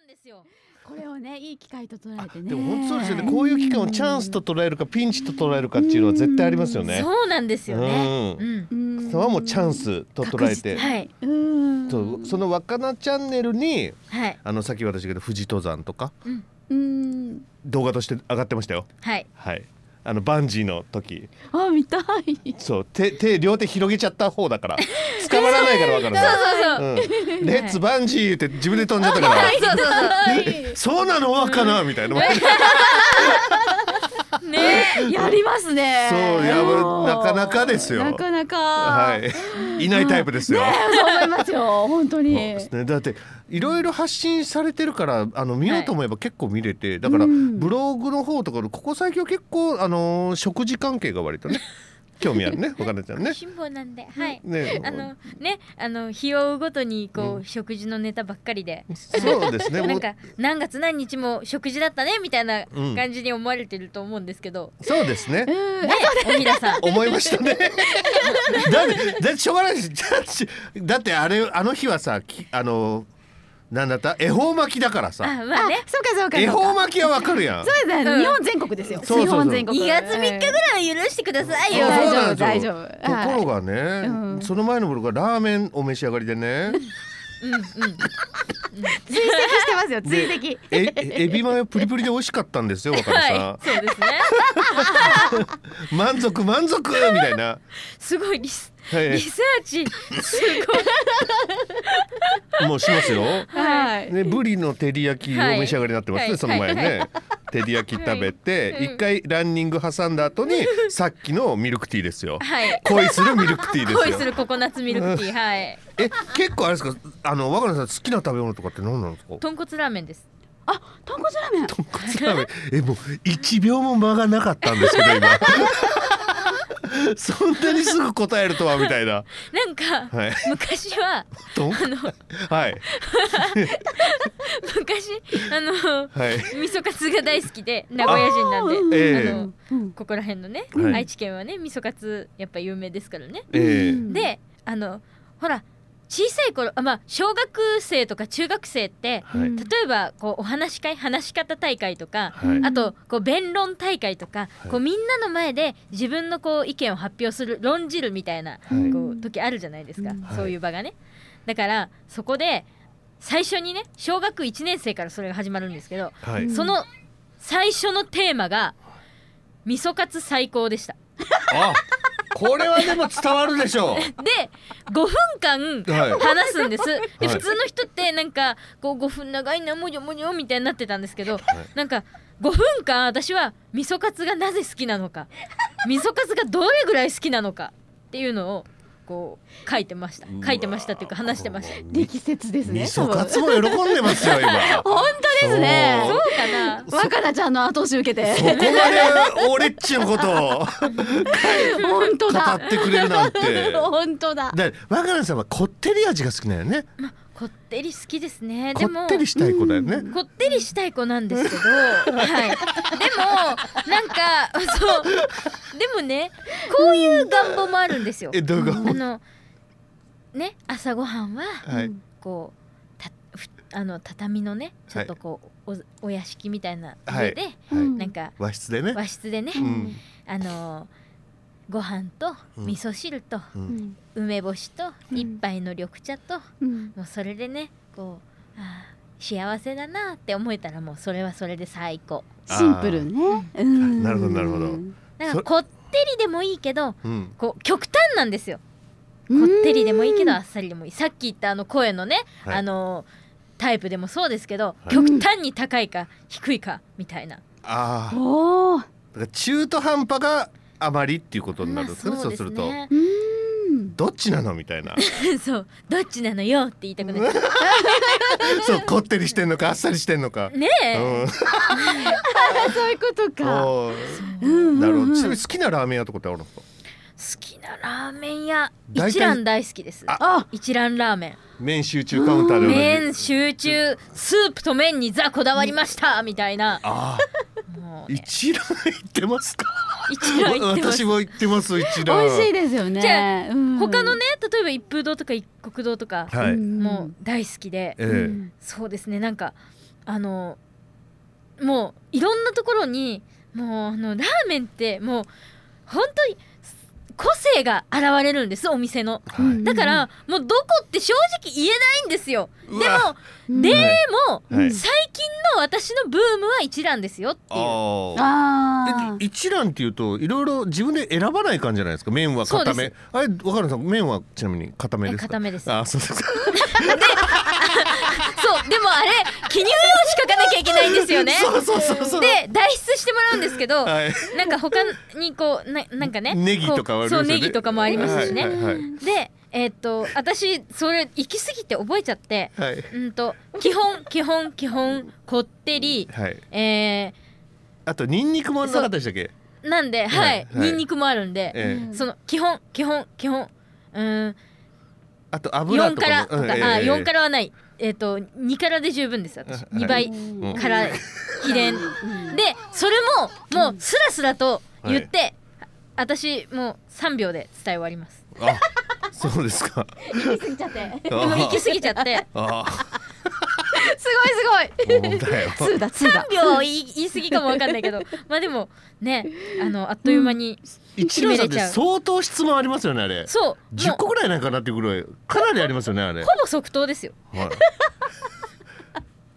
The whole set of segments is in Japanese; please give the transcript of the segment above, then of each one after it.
間ですよ。これをねいい機会と捉えてね。でも本当そうですよね。こういう期間をチャンスと捉えるかピンチと捉えるかっていうのは絶対ありますよね。そうなんですよね。ううん。うん。それはもうチャンスと捉えて。はい。うん。そうその若菜チャンネルにはい。あのさっき私が言った富士登山とかうん。うん。動画として上がってましたよ。はい。はいあのバンジーの時。あ見たい。そう手手両手広げちゃった方だから。捕まらないから分かる そうそうそう。うん、レッツバンジー言って自分で飛んじゃったから。はい そうなの？若菜みたいなねやりますね。そうやなかなかですよ。なかなか。はい。いないタイプですよ、そう思いますよ。本当に。そうですね、だっていろいろ発信されてるからあの見ようと思えば結構見れて、だからうん。ブログの方とかここ最近は結構あのー食事関係が割とね興味あるね 若菜ちゃんね。辛抱なんではい。ね。あのねあの日を追うごとにこう、食事のネタばっかりで。そうですね。なんか何月何日も食事だったねみたいなうん。感じに思われてると思うんですけど、そうですね。うん。ね。おひらさん。思いましたね。だってだってしょうがないしだってだってあれあの日はさきあのなんだった？恵方巻きだからあさまあね。そうかそうか恵そうか。方巻きはわかるやん。そうですね、うん。日本全国ですよ。そうそうそう。日本全国。2月3日ぐらいは許してくださいよ。そう大丈夫そうなんですよ。大丈夫。ところがね、うん。その前のブログがラーメンお召し上がりでね。うんうん。追跡してますよ追で跡。えエビマヨプリプリで美味しかったんですよ若菜さん、はいそうですね。満足満足みたいな、すごいリスはいリサーチすごい。もうしますよ。はい。ね、ブリの照り焼きをお召し上がりになってますね、はい。その前ね、照り焼き食べてはい。一、回ランニング挟んだ後にさっきのミルクティーですよ。はい。恋するミルクティーですよ。恋するココナッツミルクティー。はい。え結構あれですか？あの若菜さん好きな食べ物とかって何なんですか？豚骨ラーメンです。あ、豚骨ラーメン。豚骨ラーメン。えもう一秒も間がなかったんですけど今そんなにすぐ答えるとはみたいな。なんか、はい。昔は とあのはい。昔あのはい。味噌カツが大好きで名古屋人なんでええあのうん。ここら辺のね、はい愛知県はね味噌カツやっぱ有名ですからね、え。であのほら小さい頃あまあ小学生とか中学生ってはい。例えばこうお話し会話し方大会とか、はい。あとこう弁論大会とか、はい。こうみんなの前で自分のこう意見を発表する論じるみたいなはい。こう時あるじゃないですか、うん。そういう場がね。だからそこで最初にね小学1年生からそれが始まるんですけど、はい。その最初のテーマが味噌カツ最高でした。あこれはでも伝わるでしょう。で5分間はい。話すんです。ではい。普通の人ってなんかこう5分長いなもじょもじょみたいになってたんですけど、はい。なんか5分間私は味噌カツがなぜ好きなのか味噌カツがどれぐらい好きなのかっていうのをこう書いてました書いてましたっていうか話してました。力説ですね。味噌カツも喜んでますよ今 本当ですねそうかな若菜ちゃんの後押し受けて。そこまで俺っちのことを 本当語だ。ってくれるなんて 本当だ。で若菜さんはこってり味が好きなんよねこってり好きですね。こでもってりしたい子だよね。こってりしたい子なんですけど、はい。でもなんかそう。でもねこういう願望もあるんですよ。えどういうこあのね朝ごはんはとはい。こうあの畳のねちょっとこう、おお屋敷みたいな上で、はい。うんなんか和室でね。和室でね、うん。あのご飯とうん。味噌汁と梅干しとうん。一杯の緑茶と、うん。もうそれでねこうあー幸せだなって思えたらもうそれはそれで最高。シンプルね。うん。なるほどなるほど。そだからこってりでもいいけどうん。こう極端なんですよ。こってりでもいいけどあっさりでもいい。さっき言ったあの声のね、はい。あのタイプでもそうですけど、はい。極端に高いか低いかみたいな、ああ中途半端があまりっていうことになるんですかね、まあそうすると。ねうん。どっちなのみたいな。そう。どっちなのよって言いたくなっ そうこってりしてんのかあっさりしてんのか。うねえ、うん。そういうことか。おーうん。なるほど。ちなみうんに好きなラーメン屋とかってあるんですか？好きなラーメン屋一蘭大好きです。ああ、一蘭ラーメン。麺集中カウンターで麺集中スープと麺にザこだわりましたみたいな。あもあうね。一蘭行ってますか？一蘭行ってます。私も行ってます一蘭。美味しいですよね。じゃうん。他のね例えば一風堂とか一国堂とかはい、うん。もう大好きで、ええ。うん。そうですね。なんかあのもういろんなところにもうあのラーメンってもう本当に個性が現れるんですお店の。はいうん。だからもうどこって正直言えないんですよ。でもでも、はい。最近の私のブームは一蘭ですよっていう。あ一蘭っていうといろいろ自分で選ばない感じじゃないですか？麺は固め。あれ若菜さん麺はちなみに固めですか？え固めです。あそうですか そうでもあれ記入用紙書かなきゃいけないんですよね。そうそうそうそう。で代筆してもらうんですけど、はい。なんか他にこうななんかねネギとかはありますよね。こうそうネギとかもありますしね、はいはいでえーっと私それ行き過ぎて覚えちゃってはい。はいうんと基本基本基本こってりはい。えあとニンニクもなかったでしたっけ？ー、なんではい、はい。ニンニクもあるんで、ええ。うんその基本基本基本うーん。あと油4とからとか、かもうえ。え4からはないえーっと2からで十分です私。はい。2倍うん。から秘伝うん。でそれももうスラスラと言って、私もう3秒で伝え終わります。あそうですか。行き過ぎちゃって。行き過ぎちゃって。あすごいすごい。そうだだツーだ。3秒言い言い過ぎかもわかんないけど。まあでもねあのあっという間に、一蘭さんって相当質問ありますよねあれ。そう。10も個ぐらいないかなっていうぐらいかなりありますよねあれ。うほぼ即答ですよ。はい。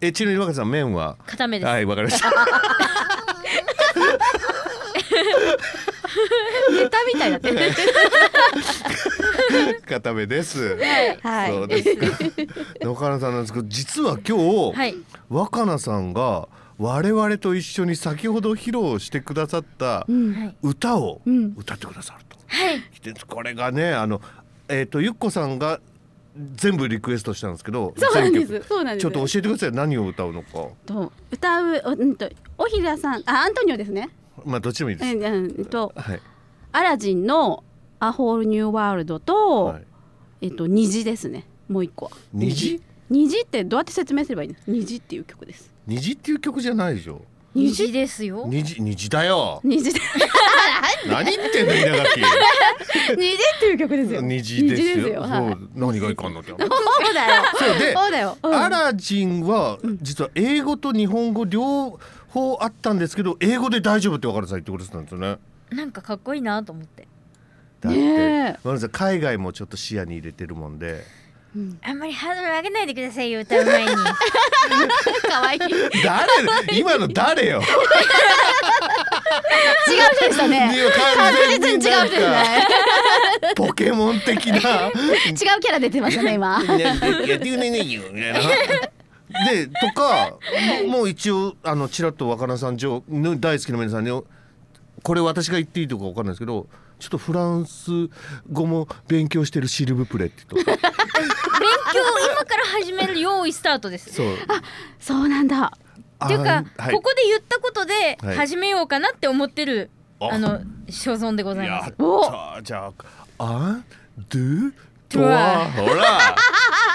えちなみに若さん麺は？固めです、はいわかりました。ネタみたいだって 固めです。はい。はい。そうですか。若菜さんなんですけど実は今日、はい。若菜さんが我々と一緒に先ほど披露してくださった歌をうん。歌ってくださると。はい。でこれがねあのえっ、とゆっこさんが全部リクエストしたんですけどそうなんです。そうなんです。ちょっと教えてください。何を歌うのか。と歌うおうんとおひらさん。あアントニオですね。まあどっちでもいいです、えうんとはい、アラジンのアホールニューワールドと、はい、えっと虹ですね。もう一個は。虹？虹ってどうやって説明すればいいの？虹っていう曲です虹っていう曲じゃないでしょ。虹ですよ。虹虹だよ。虹で 何言ってんの稲垣。虹っていう曲ですよ。虹ですよ。はい。そう何がいかんのって そうだよ。そうでそうだよ、うん。アラジンは実は英語と日本語両方あったんですけど英語で大丈夫って若菜さん言ってくれてたんですよね。なんかかっこいいなと思って。だって、ねえ。若菜さん海外もちょっと視野に入れてるもんであんまりハードル上げないでくださいよ歌う前に。可愛い違う誰？今の誰よ？人でしたね。確実に違う人ですなんねか。ポケモン的な。違うキャラ出てましたね今。ねやってくれねえよみたいな。でとかももう一応あのちらっと若菜さん上の大好きな皆さんにこれ私が言っていいとかわかんないですけどちょっとフランス語も勉強してるシルブプレってとか勉強今から始める用意スタートですそう。そうなんだ。っていうか、あはい。ここで言ったことではい。始めようかなって思ってる、あ。あの所存でございます。やったお。ーじゃあアンドゥとう？わはほらほら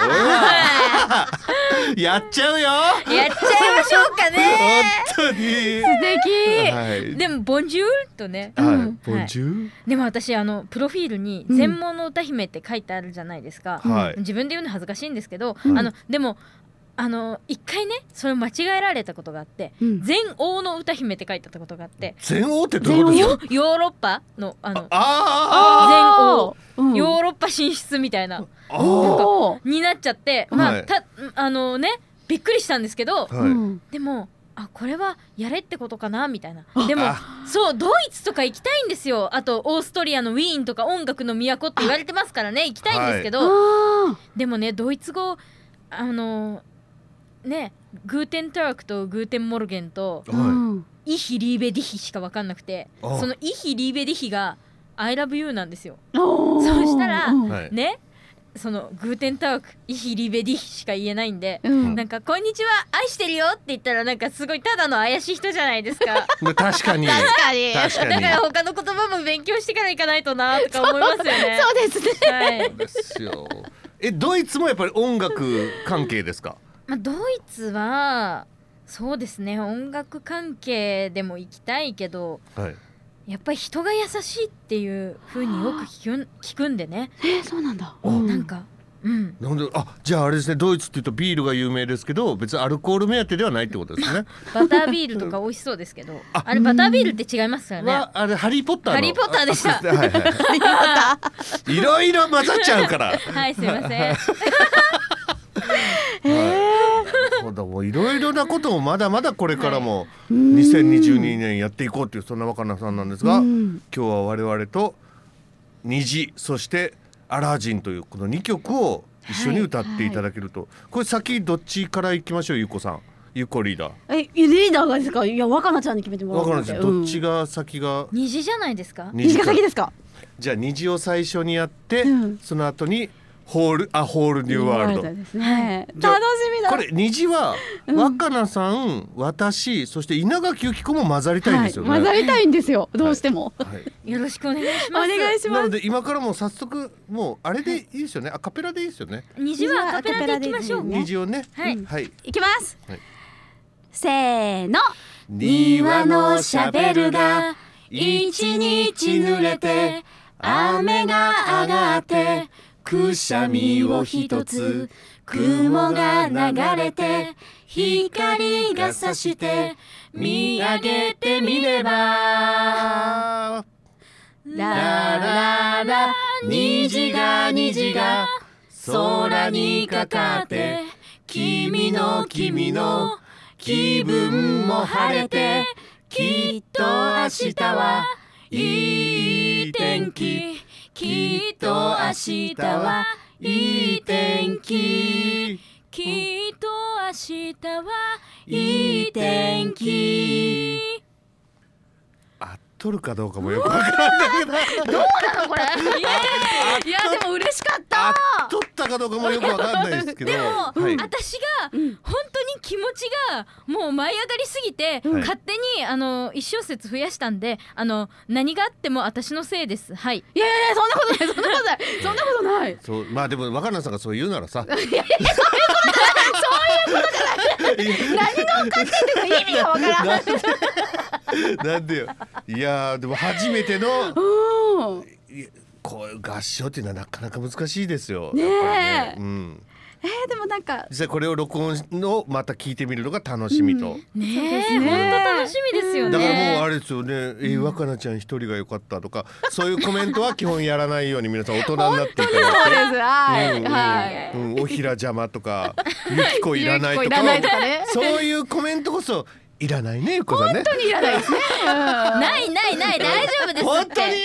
やっちゃうよ。やっちゃいましょうかね。本当に。素敵。はい。でも「ボンジュール」とね。はい。うん。ボンジュール？でも私あのプロフィールに「うん。全盲の歌姫」って書いてあるじゃないですか、はい。自分で言うの恥ずかしいんですけど、うん。あのでもあの一回ねそれ間違えられたことがあってうん「全王の歌姫」って書いてあったことがあって全王ってどういうこと？ですかヨヨーロッパのあのあ全王。うん。ヨーロッパ進出みたいなー。あーおーになっちゃってまあ、はいたあのねびっくりしたんですけどはい。うん。でもあこれはやれってことかなみたいな。でもあそうドイツとか行きたいんですよ。あとオーストリアのウィーンとか音楽の都って言われてますからね行きたいんですけど、あでもねドイツ語あのね Guten Tag と Guten Morgen とーはうん Ich liebe dich しか分かんなくてあその Ich liebe dich が I love you なんですよ。そうしたらねその Guten Tag Ich liebe dich しか言えないんでうん。なんか「こんにちは愛してるよ」って言ったらなんかすごいただの怪しい人じゃないですか。まあ確かに。確かに。確かに。だから他の言葉も勉強してから行かないとなとか思いますよね。そうですね。はい。ですよ。えドイツもやっぱり音楽関係ですか？まあ、ドイツはそうですね音楽関係でも行きたいけどはい。やっぱり人が優しいっていう風によく聞く聞くんでね、えー、そうなんだ。お。うん。なんかうん。なんであじゃああれですねドイツっていうとビールが有名ですけど別にアルコール目当てではないってことですね。バタービールとか美味しそうですけど。あ。あれバタービールって違いますからねはあれハリーポッターの。ハリーポッターでした。はいはい。いろいろ混ざっちゃうから。はいすいません。はい、そうだもういろいろなこともまだまだこれからも2022年やっていこうっていうそんな若菜さんなんですが、うん。今日は我々と虹そしてアラジンというこの2曲を一緒に歌っていただけると、これ先どっちから行きましょうゆうこさん。ゆうこリーダー。えリーダーがですか？いや若菜ちゃんに決めてもらおう若菜ちゃんどっちが。が先が、虹じゃないですか？虹が先ですか？じゃあ虹を最初にやって、うん。その後にホールあホールニューワールドですね。楽しみだ。これ虹は若菜さん、私そして稲垣由紀子も混ざりたいんですよね。はい、混ざりたいんですよ。どうしても。はい よろしくお願いしおます願いします。なので今からもう早速もうあれでいいですよね。アカペラでいいですよね。虹はアカペラでいきましょうね虹をね。はいはい。いきます。はいせーの。庭のシャベルが一日濡れて雨が上がってくしゃみを一つ雲が流れて光が差して見上げてみれば。ラララ虹が虹が空にかかって君の君の気分も晴れてきっと明日はいい天気。きっと明日はいい天気。きっと明日はいい天気合っとるかどうかもよくわからないけどこれ？いやいやでも嬉しかった。合っとったかどうかもよくわかんないですけど。でも、はい。私が本当に気持ちがもう舞い上がりすぎて、うん勝手にあの一小節増やしたんであの何があっても私のせいです。はい。いやいやいやそんなことないそんなことない。そんなことない。そうまあでも若菜さんがそう言うならさ。意味がわからない。なんでよ。いやーでも初めてのこういう合唱っていうのはなかなか難しいですよ。ねえ。やっぱりね。うん。えー、でもなんか。実際これを録音のまた聞いてみるのが楽しみと。うですえね。本当楽しみですよね。だからもうあれですよね、えー、若菜ちゃん一人が良かったとか、そういうコメントは基本やらないように皆さん大人になっていただいて。そうです。はい、うん。おひら邪魔とか、ゆきこいらないとかね、そういうコメントこそいらないね、ゆっこさんね。本当にいらないですね。ないないない大丈夫ですって本当に？ないです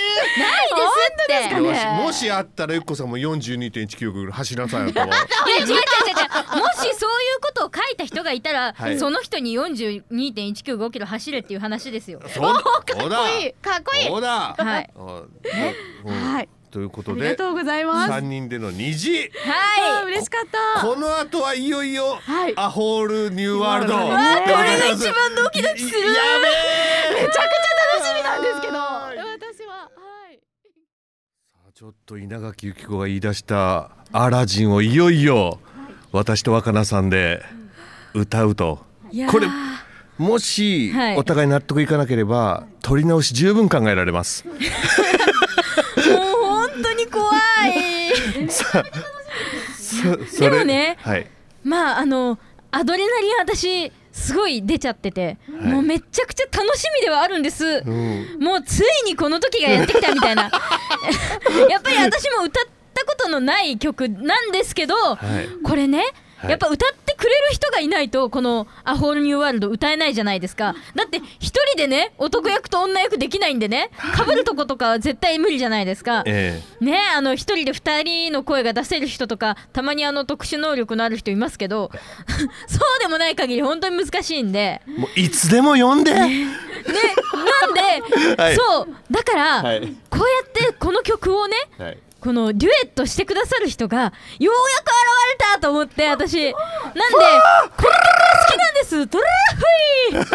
ってかねもしあったらゆっこさんも42.1キロぐらい走りなさいよとは。いや違う違う違う違うもしそういうことを書いた人がいたら、はいその人に42.195キロ走れっていう話ですよそうだ。そうだ。いいかっこいい。そうだ。はいあうんはい。ということでありがとうございます。三人での虹。は嬉しかった。この後はいよいよはいアホールニューワールド。うわここれが一番ドキドキするやべえ。めちゃくちゃ楽しみなんですけど。はい私ははい。さあちょっと稲垣由紀子が言い出したアラジンをいよいよ私と若菜さんで歌うと。これもしはいお互い納得いかなければ取り直し十分考えられます。もう本当に怖いさそそれでもねはい。まああのアドレナリン私すごい出ちゃってて、はいもうめちゃくちゃ楽しみではあるんです、うん。もうついにこの時がやってきたみたいな やっぱり私も歌ったことのない曲なんですけど、はい。これね、はいやっぱ歌ってくれる人がいないとこの「アホールニューワールド」歌えないじゃないですか。だって一人でね男役と女役できないんでねかぶるとことかは絶対無理じゃないですか。えねあの一人で二人の声が出せる人とかたまにあの特殊能力のある人いますけど そうでもない限り本当に難しいんで。えもういつでも呼んで。ねなんで、はい。そうだから、はい。こうやってこの曲をねはい。このデュエットしてくださる人がようやく現れたと思って私なんでこの曲が好きなんですトララフイ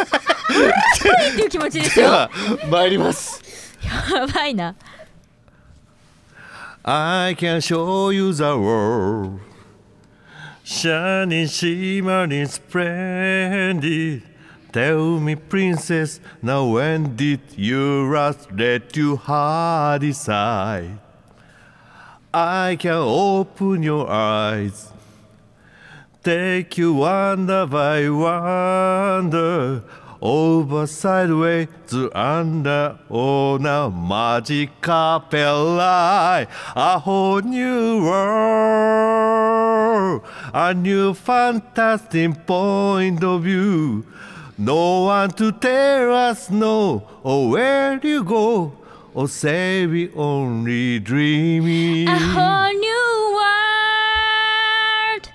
トララフイっていう気持ちですよ参ります。ばいな I can show you the world shining shimmering splendid Tell me, princess, now when did you last let your heart decide? I can open your eyes. Take you wonder by wonder over sideways to under on a magic carpet lie. A whole new world a new fantastic point of view. No one to tell us no or where you go or say we only dreaming A whole new world,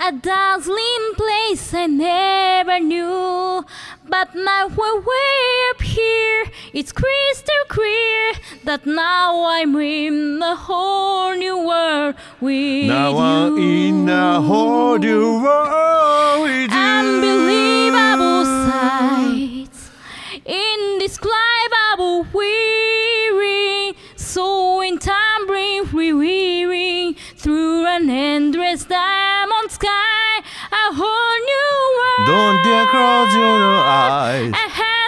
a dazzling place I never knew. But now we're way up here, it's crystal clear that now I'm in a whole new world with now I'm in a whole new world with you. Unbelievable sights, indescribable weary, weary through an endless diamond sky, a whole new world. Don't dare close your eyes. A hundred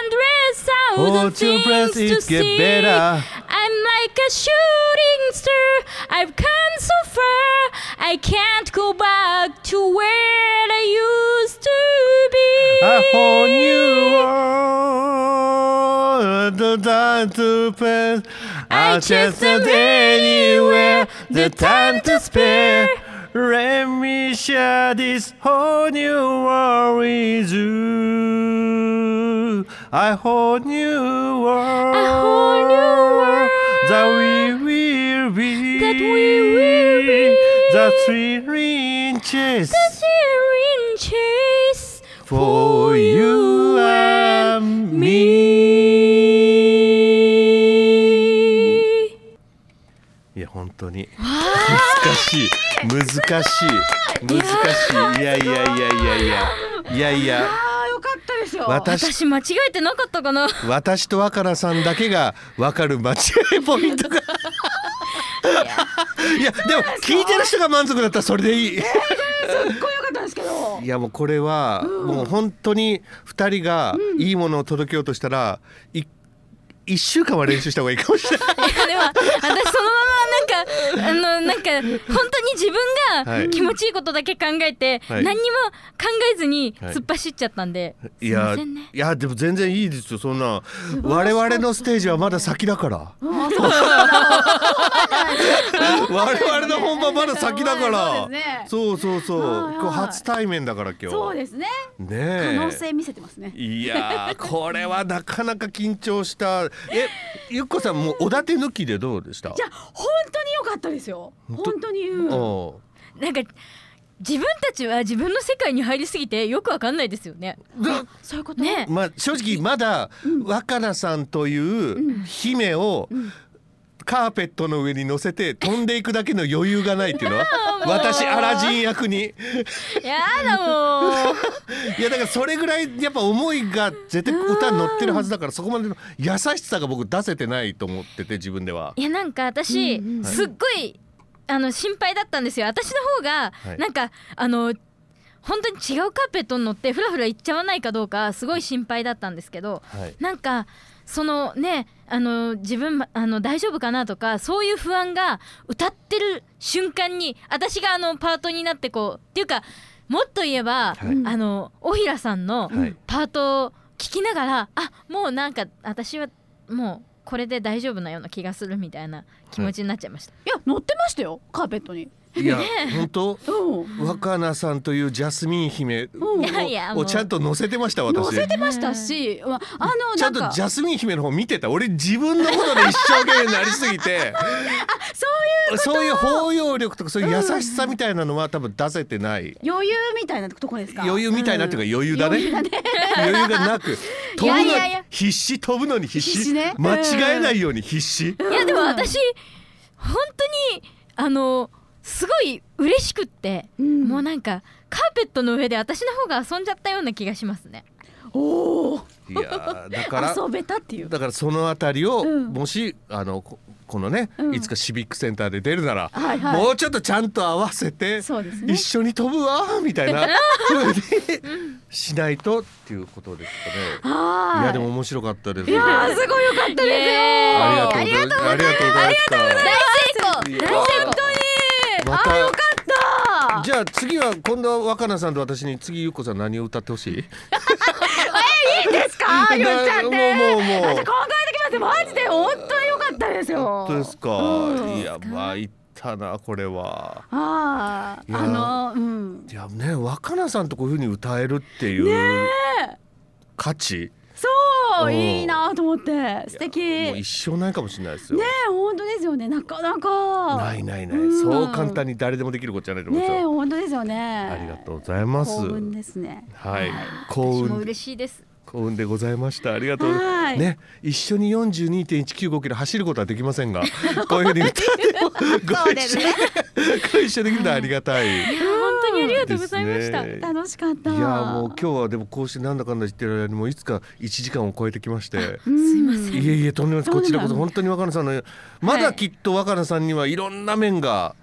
thousand breath, things to it get see. better. I'm like a shooting star. I've come so far. I can't go back to where I used to be. A whole new world, the time to pass. I I just just not anywhere, the time to spare. Let me share this whole new world with you. I whole new world, whole new world that we will be, that we will be. the thrilling chase. Cheering chase for you 当に。難しい。難しい。難しい。いやいやいやいやいや。いやいや。よかったですよ私私間違えてなかったかな。私と若菜さんだけが分かる間違いポイントが。いや。でも聞いてる人が満足だったらそれでいい。いよかったんですけど。いやもうこれはもう本当に2人がいいものを届けようとしたらい1週間は練習した方がいいかもしれない。いやでも私そのままあのなんか本当に自分はい。が気持ちいいことだけ考えて、はい。何にも考えずにはい。突っ走っちゃったんで、いすいまやせんね。いやでも全然いいですよそんな。我々のステージはまだ先だから 我々の本番まだ先だから。そうそうそうそう。初対面だから今日。そうですね。ね可え能性見せてますね。いやーこれはなかなか緊張した。えゆっこさんもうおだて抜きでどうでした？じゃあ本当に良かったですよ。本当？に。うん。おなんか自分たちは自分の世界に入りすぎてよくわかんないですよね。そういうこと？ね。まあ正直まだ若菜さんという姫をカーペットの上に乗せて飛んでいくだけの余裕がないっていうのは 私アラジン役に。やだもう。いやだからそれぐらいやっぱ思いが絶対歌に乗ってるはずだからそこまでの優しさが僕出せてないと思ってて自分では。いやなんか私、うんうん。すっごいあの心配だったんですよ。私の方が、はい。なんかあの本当に違うカーペットに乗ってフラフラ行っちゃわないかどうかすごい心配だったんですけどはい。なんかそのねあの自分あの大丈夫かなとかそういう不安が歌ってる瞬間に私があのパートになってこうっていうかもっと言えば、はい。あの大平さんのはい。パートを聞きながらあもうなんか私はもうこれで大丈夫なような気がするみたいな気持ちになっちゃいました。いや乗ってましたよカーペットにいや本当？うん。若菜さんというジャスミン姫をちゃんと乗せてました乗私せてましたしまああのちゃんとジャスミン姫の方見てた。俺自分のことで一生懸命になりすぎて。そういうそういう包容力とかそういう優しさみたいなのは多分出せてない。余裕みたいなとこですか？余裕みたいなっていうか余裕だね。余裕だね。余裕がなく 飛ぶの必死飛ぶのに必死。必死ね。間違えないように必死。いやでも私本当にあのすごい嬉しくって、うん。もうなんかカーペットの上で私の方が遊んじゃったような気がしますね。おおいやーだから遊べたっていう。だからそのあたりを、うん。もしあのここのね、うん。いつかシビックセンターで出るなら、はいはい。もうちょっとちゃんと合わせて、そうですね。一緒に飛ぶわみたいな 風にしないとっていうことですかね。はい。やでも面白かったです。いやーすごい良かったですよありがとうございます。ありがとうございました。大成功。大成功また。あよかった。じゃあ次は今度は若菜さんと私に次ゆっこさん何を歌ってほしい？いいですか？言っちゃってもうもうもう。私考えてきます。マジで本当に良かったですよ。本当ですか？うん。いや参ったなこれは。ああのうん。いやね若菜さんとこういうふうに歌えるっていう価値、そううん。いいなと思って。素敵。もうね一生ないかもしれないですよ。え本当ですよね。なかなか。ないないない、うん。そう簡単に誰でもできることじゃないと思いますね。本当ですよね。ありがとうございます。幸運ですね。はい、私幸も運嬉しいです。幸運でございました。ありがとう。はい。ね、一緒に42.195キロ走ることはできませんが、こういうふうに歌ってもご一緒、ご一緒できるのはありがたい。いや本当にありがとうございました、ね。楽しかった。いやもう今日はでもこうしてなんだかんだ言ってる間にもういつか1時間を超えてきまして。すいません。いえいえとんでもないですこちらこそ本当に若菜さん？のまだきっと若菜さんにはいろんな面が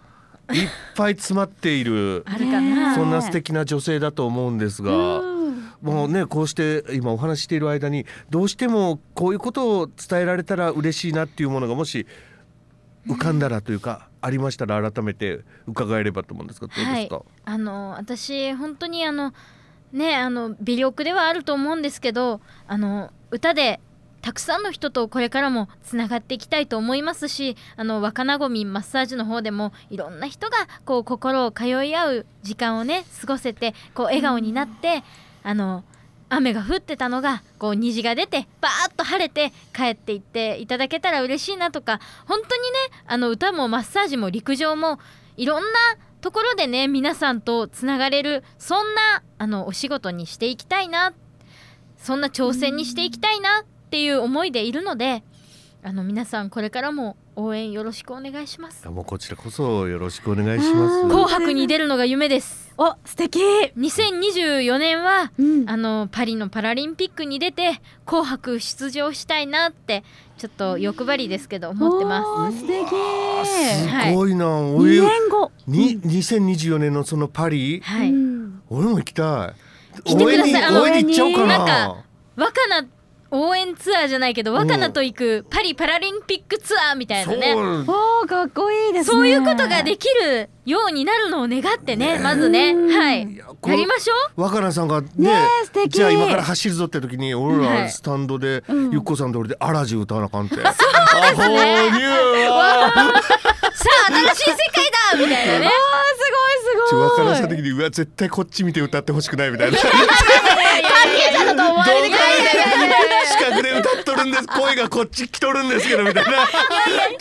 いっぱい詰まっているあるかな、そんな素敵な女性だと思うんですが。うん。もうねこうして今お話ししている間にどうしてもこういうことを伝えられたら嬉しいなっていうものがもし浮かんだらというかありましたら改めて伺えればと思うんですがどうですか、あの私本当にあのねあの微力ではあると思うんですけどあの歌でたくさんの人とこれからもつながっていきたいと思いますしあの若なごみマッサージの方でもいろんな人がこう心を通い合う時間をね過ごせてこう笑顔になって、あの雨が降ってたのがこう虹が出てバーッと晴れて帰っていっていただけたら嬉しいなとか本当にねあの歌もマッサージも陸上もいろんなところでね皆さんとつながれるそんなあのお仕事にしていきたいなそんな挑戦にしていきたいなっていう思いでいるのであの皆さんこれからも応援よろしくお願いします。もうこちらこそよろしくお願いします。うん紅白に出るのが夢です。お素敵。2024年はうん。あのパリのパラリンピックに出て紅白出場したいなってちょっと欲張りですけど思ってます。素敵。すごいな、お二い年後。に2024年のそのパリ、はい、うん。俺も行きたい。来てください。応援に行っちゃおうかな。なんか若菜応援ツアーじゃないけど若菜と行くパリパラリンピックツアーみたいなね。そう。おーかっこいいですね。そういうことができるようになるのを願ってねまずね。うん。はい。いやりましょう？若菜さんがねねえ素敵。じゃあ今から走るぞって時に俺はい。らスタンドで、うん。ゆっこさんと俺でアラジ歌わなあかんて。そうですね。さあ新しい世界だみたいなねあーすごいすごい若菜さん的にうわ絶対こっち見て歌ってほしくないみたいな。関係者だと思われてくれ近くで歌っとるんです声がこっち来とるんですけどみたいな。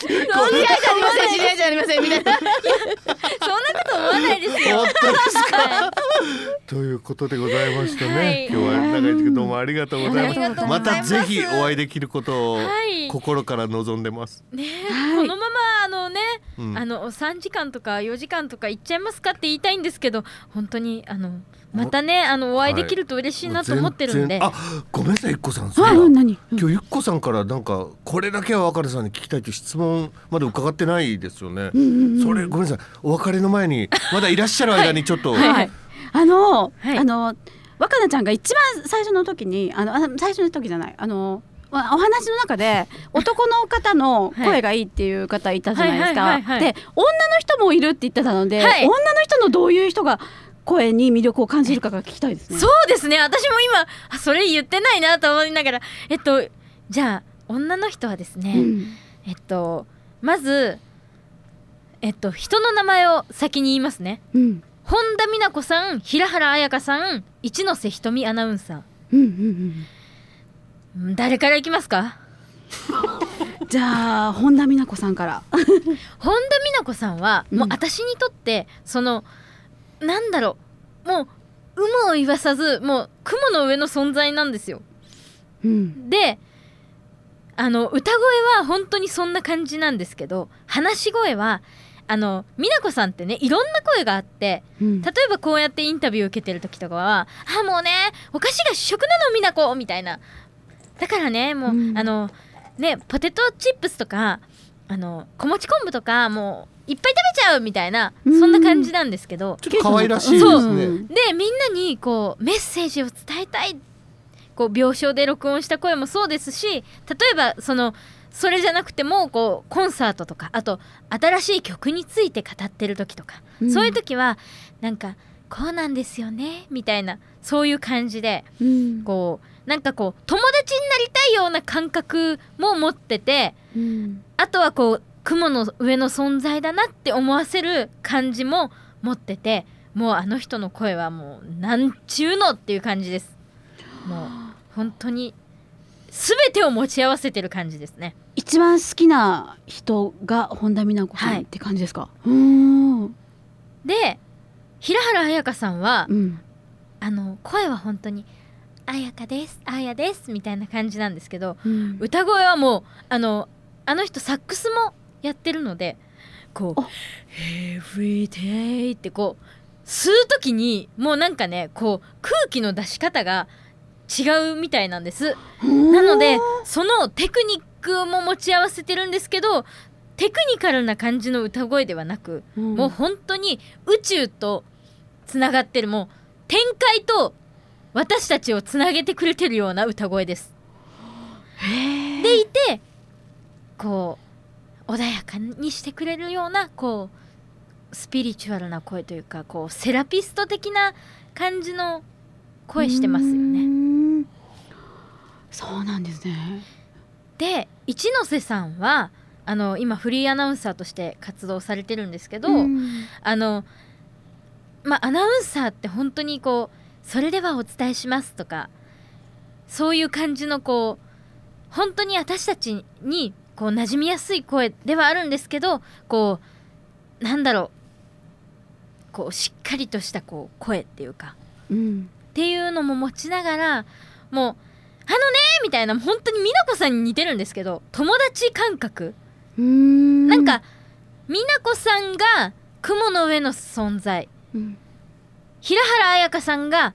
知り合いじゃありません知り合いじゃありませんみたいなそんなこと思わないですよ本当ですか。ということでございましたね。はい今日は長い時間どうもありがとうございます。ありがとうごまたぜひお会いできることをはい心から望んでます。ねえはいこのままね、うん。あの3時間とか4時間とか行っちゃいますかって言いたいんですけど本当にあのまたねあのお会いできると嬉しいなと思ってるんで、全然あごめんなさいゆっこさんそうん。今日ゆっこさん。からなんかこれだけは若菜さんに聞きたいという質問まで伺ってないですよね。うんうんうんそれごめんなさいお別れの前にまだいらっしゃる間に ちょっと、はい。はい。あの、はい。あの若菜ちゃんが一番最初の時にあのあ最初の時じゃない。あのお話の中で 男の方の声がいいっていう方いたじゃないですか。で女の人もいるって言ってたので、はい。女の人のどういう人が声に魅力を感じるかが聞きたいですね。そうですね。私も今あそれ言ってないなと思いながらえっとじゃあ女の人はですね、うん。えっとまずえっと人の名前を先に言いますね。うん。本田美奈子さん平原綾香さん一ノ瀬ひとみアナウンサうんうんーうん誰からいきますか？う んじゃあ本田美奈子さんから。本田美奈子さんは、もううん私にとってそのなんだろうもう有無を言わさずもう雲の上の存在なんですよ。うん。であの歌声は本当にそんな感じなんですけど話し声はあの美奈子さんってねいろんな声があってうん。例えばこうやってインタビュー受けてる時とかは「あもうねお菓子が主食なの美奈子」みたいなだからねもう、うん。あのねポテトチップスとかあの小餅昆布とかもういっぱい食べちゃうみたいなうん。そんな感じなんですけどちょっと可愛らしいですそう。ね。ん。でみんなにこうメッセージを伝えたい。こう病床で録音した声もそうですし例えばそのそれじゃなくてもこうコンサートとかあと新しい曲について語ってる時とか、うん。そういう時はなんかこうなんですよねみたいなそういう感じでうん。こうなんかこう友達になりたいような感覚も持っててうん。あとはこう雲の上の存在だなって思わせる感じも持っててもうあの人の声はもうなんちゅうのっていう感じです。もう本当に全てを持ち合わせてる感じですね。一番好きな人が本田美奈子さはいんって感じですか、で平原綾香さんはうん。あの声は本当に「綾香です。綾です」みたいな感じなんですけどうん。歌声はもうあのあの人サックスもやってるのでこうあ「Every day」ってこう吸う時にもうなんかねこう空気の出し方が違うみたいなんです。なのでそのテクニックも持ち合わせてるんですけどテクニカルな感じの歌声ではなく、うん。もう本当に宇宙とつながってるもう展開と私たちをつなげてくれてるような歌声です。でいてこう穏やかにしてくれるようなこうスピリチュアルな声というかこうセラピスト的な感じの声してますようね。そうなんですねで一ノ瀬さんはあの今フリーアナウンサーとして活動されてるんですけど、うんあのまあアナウンサーって本当にこう「それではお伝えします」とかそういう感じのこう本当に私たちにこう馴染みやすい声ではあるんですけどこうなんだろうこうしっかりとしたこう声っていうかうん。っていうのも持ちながらもう「あのね」みたいな本当に美奈子さんに似てるんですけど友達感覚。ん。なんか美奈子さんが雲の上の存在。うん平原綾香さんが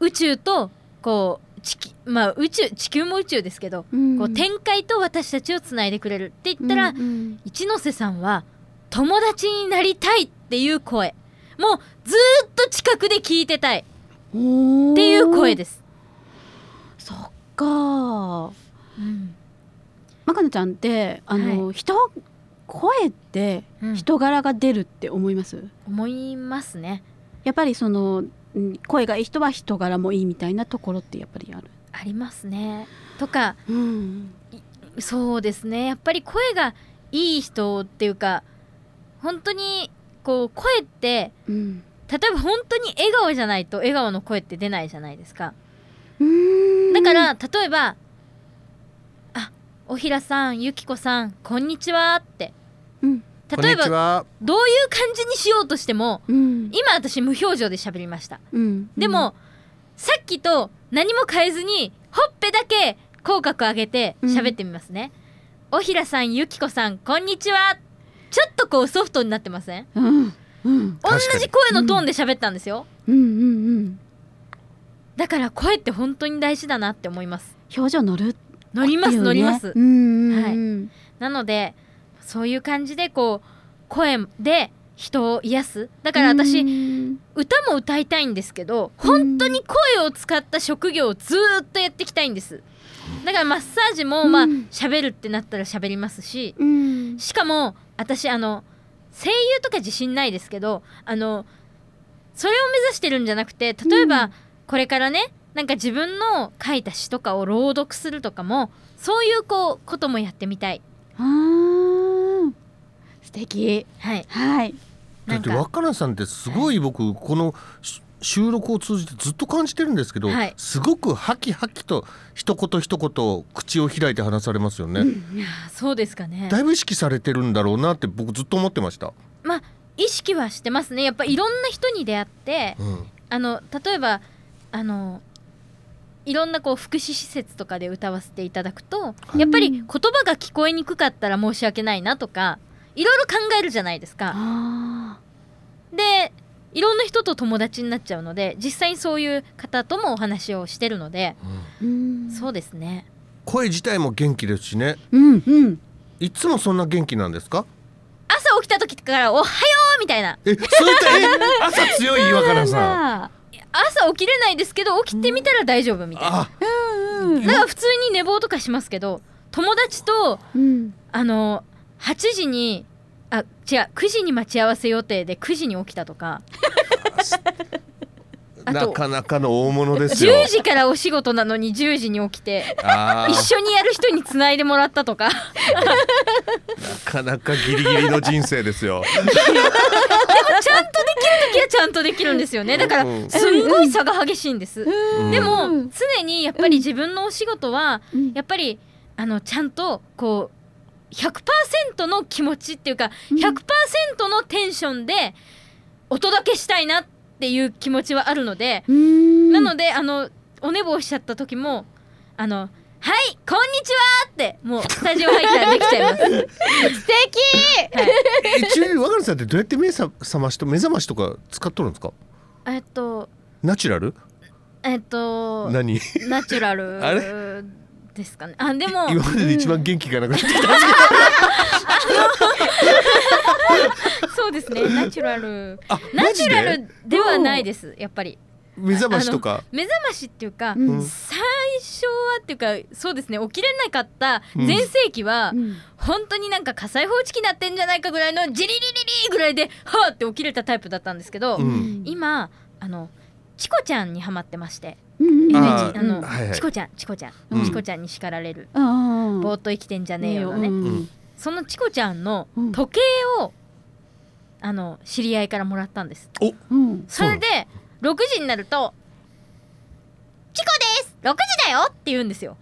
宇宙とこう地球まあ宇宙地球も宇宙ですけど、うん。こう展開と私たちをつないでくれる。って言ったら、うんうん。一ノ瀬さんは友達になりたいっていう声。もうずーっと近くで聞いてたい。っていう声です。そっか。うん。まかなちゃんってあの、人声ってうん。人柄が出るって思います、思いますねやっぱりそのうん声がいい人は人柄もいいみたいなところってやっぱりある。ありますね。とかうん。そうですね。やっぱり声がいい人っていうか本当にこう声ってうん。例えば本当に笑顔じゃないと笑顔の声って出ないじゃないですか。だから例えば「あおひらさんゆきこさんこんにちは」って例えば。どういう感じにしようとしてもうん。今私無表情で喋りました。うん。でも、さっきと何も変えずにほっぺだけ口角上げて喋ってみますね、おひらさんゆきこさんこんにちは。ちょっとこうソフトになってません？うん。うん。同じ声のトーンで喋ったんですよ、うん。うん。うん。だから声って本当に大事だなって思います。表情乗る乗ります、ね乗ります、うん。うん。うん。はい。なのでそういう感じでこう声で人を癒す。だから私、うん。歌も歌いたいんですけど本当に声を使った職業をずーっとやっていきたいんです。だからマッサージもまあうん喋るってなったら喋りますしうん。しかも私あの声優とか自信ないですけどあのそれを目指してるんじゃなくて例えば、うん。これからねなんか自分の書いた詩とかを朗読するとかもそういうこうこともやってみたい素敵。はい。はい。だって若菜さんってすごい僕このし収録を通じてずっと感じてるんですけど、はい。すごくハキハキと一言一言口を開いて話されますよね、いやそうですかね。だいぶ意識されてるんだろうなって僕ずっと思ってました、まあ意識はしてますね。やっぱいろんな人に出会ってうん、あの例えばあのいろんなこう福祉施設とかで歌わせていただくとやっぱり言葉が聞こえにくかったら申し訳ないなとかいろいろ考えるじゃないですか。あでいろんな人と友達になっちゃうので実際にそういう方ともお話をしてるので、ーうん。そうですね。声自体も元気ですしね。うんうん。いつもそんな元気なんですか？朝起きた時から「おはよう!」みたいな。えそういったえ朝強い岩からさん。朝起きれないですけど起きてみたら大丈夫みたいな。あうんだから普通に寝坊とかしますけど友達とうん。あの8時にあ違う9時に待ち合わせ予定で9時に起きたとか。あとなかなかの大物ですよ。10時からお仕事なのに10時に起きてあー。一緒にやる人につないでもらったとか。なかなかギリギリの人生ですよ。ちゃんとできる時はちゃんとできるんですよね。だからうん。すんごい差が激しいんです。うん。でもうん。常にやっぱり自分のお仕事はうん。やっぱりあのちゃんとこう100%の気持ちっていうかうん。100%のテンションでお届けしたいなっていう気持ちはあるのでうん。なのであのお寝坊しちゃった時もあの「はいこんにちは!」ってもうスタジオ入ったらできちゃいます。素敵、はい。えちなみに若菜さんってどうやって目さ覚ましと目覚ましとか使っとるんですか？えっとナチュラル？えっと何？ナチュラル。あれ？ですかね。あでも今までで一番元気がなくなってきたそうですね。ナチュラル。あナチュラルではないです。やっぱり。目覚ましとか？目覚ましっていうか、うん。最初はっていうかそうですね。起きれなかったうん。全盛期は、うん。本当になんか火災報知器なってんじゃないかぐらいのジリリリリぐらいではーって起きれたタイプだったんですけど、うん。今あのチコちゃんにハマってまして。うんイメあー。ージあの、はいはい。チコちゃんチコちゃん、うん。チコちゃんに叱られる、うんぼーっと生きてんじゃねえよね、そのチコちゃんのうん。時計を、あの知り合いからもらったんです。それで6時になると「チコです。6時だよ!」って言うんですよ。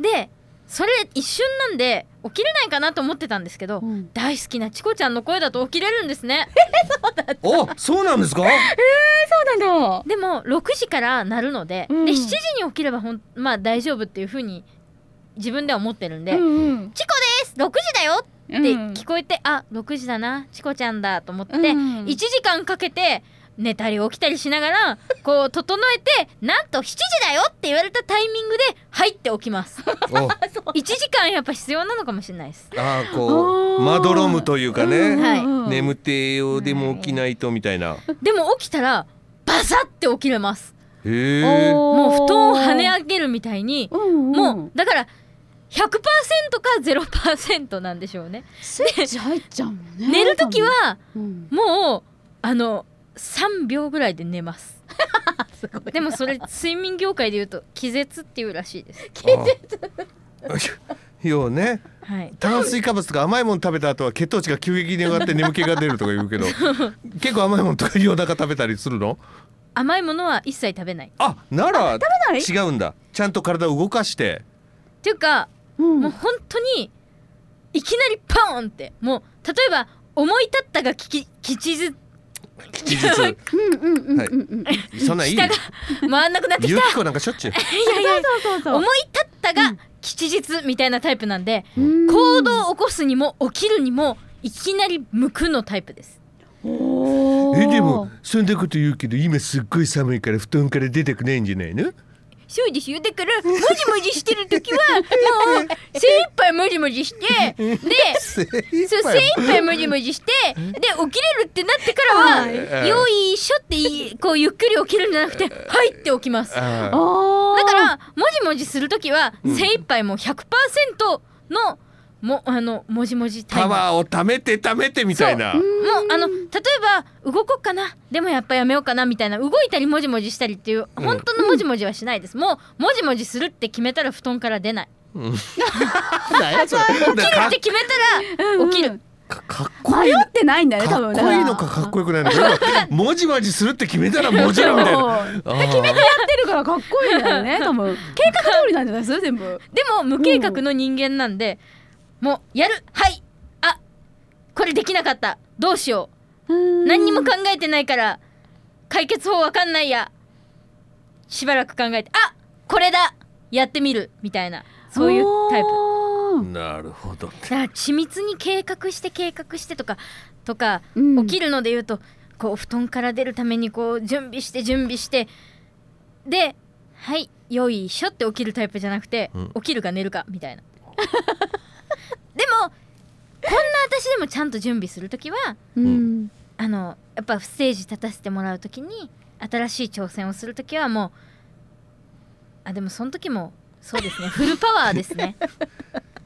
でそれ一瞬なんで起きれないかなと思ってたんですけど、うん。大好きなチコちゃんの声だと起きれるんですね。おそうなんですか？そうなんだ。でも6時から鳴るので,、うん。で7時に起きればほんまあ大丈夫っていう風に自分では思ってるんで「うんうんチコです！6時だよ!」ってうん。聞こえて、あ6時だな！チコちゃんだ！と思って、うん。1時間かけて寝たり起きたりしながらこう整えてなんと7時だよって言われたタイミングで入って起きます。お。1時間やっぱ必要なのかもしれないです。あーこうまどろむというかうんねはいうん。眠ってよでも起きないとみたいな。でも起きたらバサって起きれます。へえもう布団を跳ね上げるみたいにうんうんもうだから100%か0%なんでしょうね。スイッチ入っちゃうもんね寝る時はうん。もうあの3秒ぐらいで寝ます。でもそれ睡眠業界でいうと気絶っていうらしいです。あよう ねはい。炭水化物とか甘いもの食べた後は血糖値が急激に上がって眠気が出るとか言うけど結構甘いものとか夜中食べたりするの？甘いものは一切食べない。っあならない？違うんだ。ちゃんと体を動かして。ていうかうん。もう本当にいきなりパーンって。もう例えば思い立ったがきき吉日吉日 うんうんうんはいうん。うんそんなんいい下が回んなくなってきた。ゆきこなんかしょっちゅう。いやいやそうそうそう思い立ったが吉日みたいなタイプなんで、うん。行動を起こすにも起きるにもいきなり無垢のタイプです。おー。えでもそんなこと言うけど今すっごい寒いから布団から出てくないんじゃないの？そうですよ。だからもじもじしてる時はもう精一杯もじもじして で精一そう杯精一杯もじもじしてで起きれるってなってからははい「よいしょ」っていいこうゆっくり起きるんじゃなくて「はい」って起きます。だからもじもじする時はうん。精一杯もう100%のもあのもじもじタイム。パワーを貯めて貯めてみたいな。もうあの例えば動こうかな。でもやっぱやめようかなみたいな。動いたりもじもじしたりっていううん。本当のもじもじはしないです、もうもじもじするって決めたら布団から出ない。うん。なんやそれ。だからかって決めたら起きる、かかっこいい。迷ってないんだね多分かっこいいのかかっこよくないのか。もじもじするって決めたらもじるみたい決めてやってるからかっこいいんだよね多分。計画通りなんじゃないですか全部。でも無計画の人間なんで、もうやる。はい。あこれできなかった。どうしよう。何にも考えてないから解決法わかんないや。しばらく考えてあこれだ。やってみる。みたいな。そういうタイプ。プなるほどだから緻密に計画して計画してとかとかうん。起きるので言うと、こう布団から出るためにこう準備して準備してではいよいしょって起きるタイプじゃなくて、うん。起きるか寝るかみたいな で私でもちゃんと準備する時はうん。あのやっぱステージ立たせてもらう時に新しい挑戦をする時はもうあでもその時もそうですねフルパワーですね。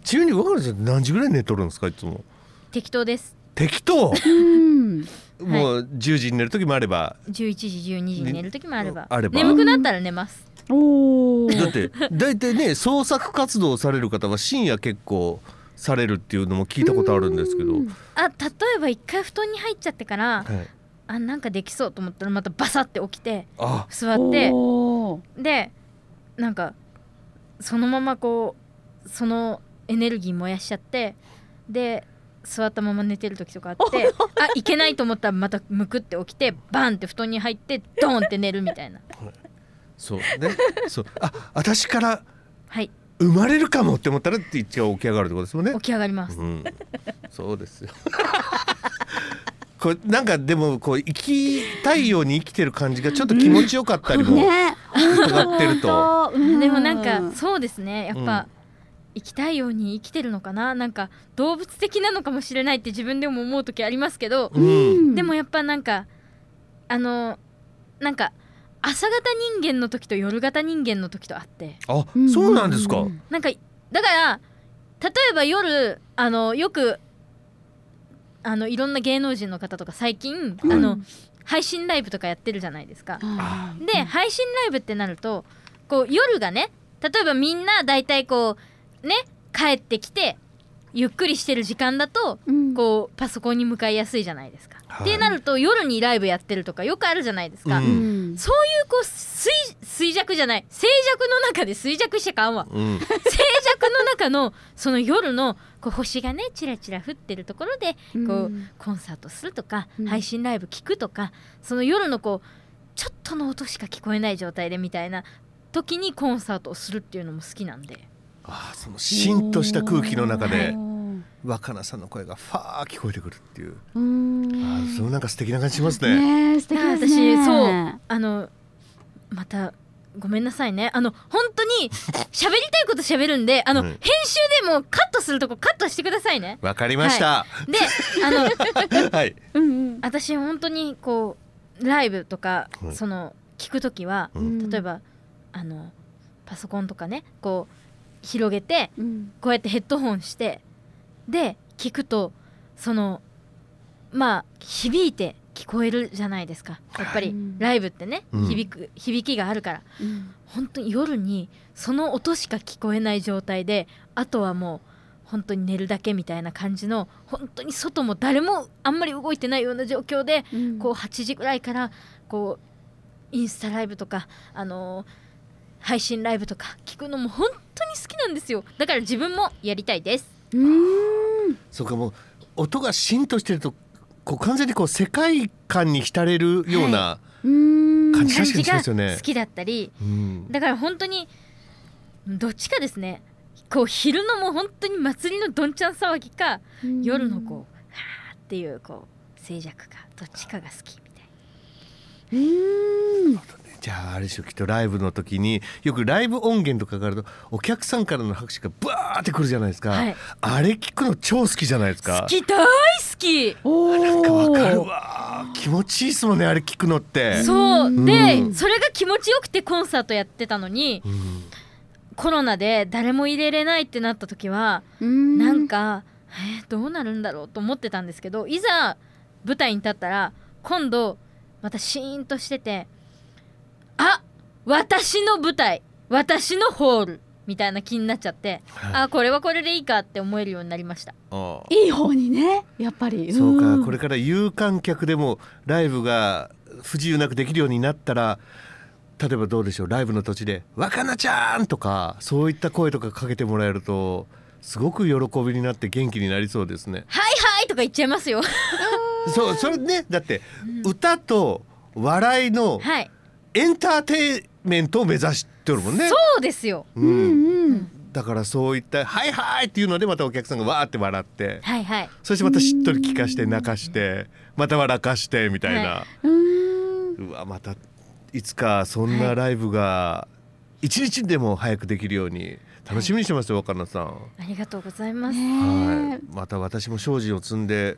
ちなみに若菜さん何時ぐらい寝とるんですかいつも？適当です。適当？うん。もう10時に寝る時もあれば。11時12時に寝る時もあれば,、ねあれば。眠くなったら寝ます。おおだって大体ね創作活動をされる方は深夜結構されるっていうのも聞いたことあるんですけど、あ例えば一回布団に入っちゃってからはい、あなんかできそうと思ったらまたバサって起きてあ。座って。でなんかそのままこうそのエネルギー燃やしちゃってで座ったまま寝てる時とかあって あいけないと思ったらまたむくって起きてバンって布団に入ってドンって寝るみたいな。そうね。そう。あ私からはい生まれるかもって思ったらって一応起き上がるってことですもんね。起き上がります。うん、そうですよ。これなんかでもこう生きたいように生きてる感じがちょっと気持ちよかったりもね。伺ってると、でもなんかそうですね。やっぱ、生きたいように生きてるのかな。なんか動物的なのかもしれないって自分でも思う時ありますけど、うん、でもやっぱなんかあのなんか朝型人間の時と夜型人間の時とあって。あそうなんですか、なんかだから例えば夜あのよくあのいろんな芸能人の方とか最近、あの配信ライブとかやってるじゃないですか。で配信ライブってなるとこう夜がね例えばみんな大体こうね帰ってきてゆっくりしてる時間だとうん。こうパソコンに向かいやすいじゃないですか。はい。ってなると夜にライブやってるとかよくあるじゃないですか。ううん。んそういうこう衰衰弱じゃない。静寂の中で衰弱しちゃかんわ。うん、静寂の中のその夜のこう星がねチラチラ降ってるところでこう、うんコンサートするとか、うん。配信ライブ聞くとかその夜のこうちょっとの音しか聞こえない状態でみたいな時にコンサートをするっていうのも好きなんであそのしんとした空気の中で若菜さんの声がファー聞こえてくるっていう。うーん。あそれなんか素敵な感じしますね。ねえ素敵ですね。私そうあのまたごめんなさいね。あの本当に喋りたいこと喋るんであの、うん。編集でもカットするとこカットしてくださいね。わかりました。であの はい、うんうん。私本当にこうライブとか、はいその聞く時は、うん。例えばあのパソコンとかねこう広げてうん。こうやってヘッドホンしてで聞くとそのまあ響いて聞こえるじゃないですか。やっぱりうん。ライブってね、うん。響く響きがあるから。うん。本当に夜にその音しか聞こえない状態であとはもう本当に寝るだけみたいな感じの本当に外も誰もあんまり動いてないような状況でうん。こう8時ぐらいからこうインスタライブとかあのー配信ライブとか聞くのも本当に好きなんですよ。だから自分もやりたいです。うーん。そうかもう音がしんとしてるとこう完全にこう世界観に浸れるようなうーん。感じがますよね。好きだったり。うん。だから本当にどっちかですね。こう昼のもう本当に祭りのどんちゃん騒ぎかうん。夜のこうはーっていうこう静寂かどっちかが好きみたいな。うーんじゃああれでしょきっとライブの時によくライブ音源とかがあるとお客さんからの拍手がバーってくるじゃないですか、はい。あれ聞くの超好きじゃないですか。好き大好き。おなんかわかるー。わ気持ちいいですもんねあれ聞くのって。そう。うん。でそれが気持ちよくてコンサートやってたのにうんコロナで誰も入れれないってなった時はうん。なんかえーどうなるんだろうと思ってたんですけどいざ舞台に立ったら今度またシーンとしててあ私の舞台私のホールみたいな気になっちゃってあこれはこれでいいかって思えるようになりました。いい方にねやっぱり。そうか、んこれから有観客でもライブが不自由なくできるようになったら例えばどうでしょうライブの土地で「若菜ちゃん!」とかそういった声とかかけてもらえるとすごく喜びになって元気になりそうですね。はいはいとか言っちゃいますよ。そうそれねだって歌と笑いのはいエンターテインメントを目指してるもんね。そうですよ。ううんん。だからそういった「はいはい!」っていうのでまたお客さんがわーって笑って。はいはい。そしてまたしっとり聞かして泣かしてまた笑かしてみたいな。はうん。うん。うわまたいつかそんなライブが一日でも早くできるように楽しみにしてますよ若菜さん。ありがとうございます。はい、また私も精進を積んで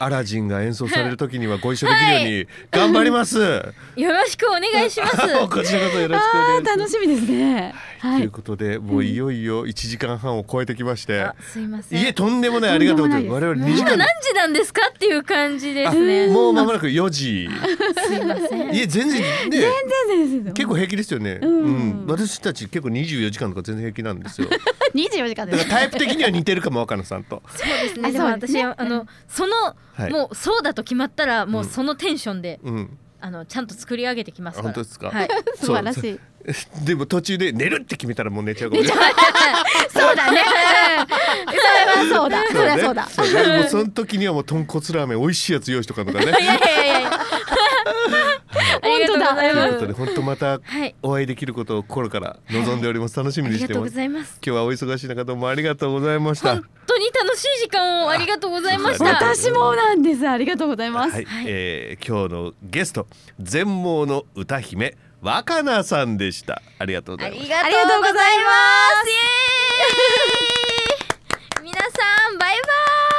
アラジンが演奏される時にはご一緒できるように頑張ります。よろしくお願いします。こちらこそよろしくお願いします。楽しみですね。はいという。ことでもういよいよ1時間半を超えてきまして、あすいません。いえとんでもないありがとうございます。我々2時間今何時なんですかっていう感じですあね。もう間もなく4時。すいません。いえ全然ね全然です。結構平気ですよね。うん、私たち結構24時間とか全然平気なんですよ。だ 二十四時間です。タイプ的には似てるかも若菜さんと。そうですね。あでも私はあのそのはいもうそうだと決まったらもうそのテンションでうん。あのちゃんと作り上げてきますから。本当ですか？はい。素晴らしい。そう。でも途中で寝るって決めたらもう寝ちゃうかもしれない。そうだね。それはそうだ。それはそうだ。そうね。もうその時にはもう豚骨ラーメン美味しいやつ用意しとかんとかね。いやいやいやいや。ありがとうございますということで。本当またはい。お会いできることを心から望んでおります。楽しみありがとうごにしてます。ざいます。今日はお忙しい中どうもありがとうございました。本当に楽しい時間をありがとうございました。私もなんです。ありがとうございます。はい、えー今日のゲスト全盲の歌姫若菜さんでした。ありがとうございます。ありがとうございます皆さんバイバイ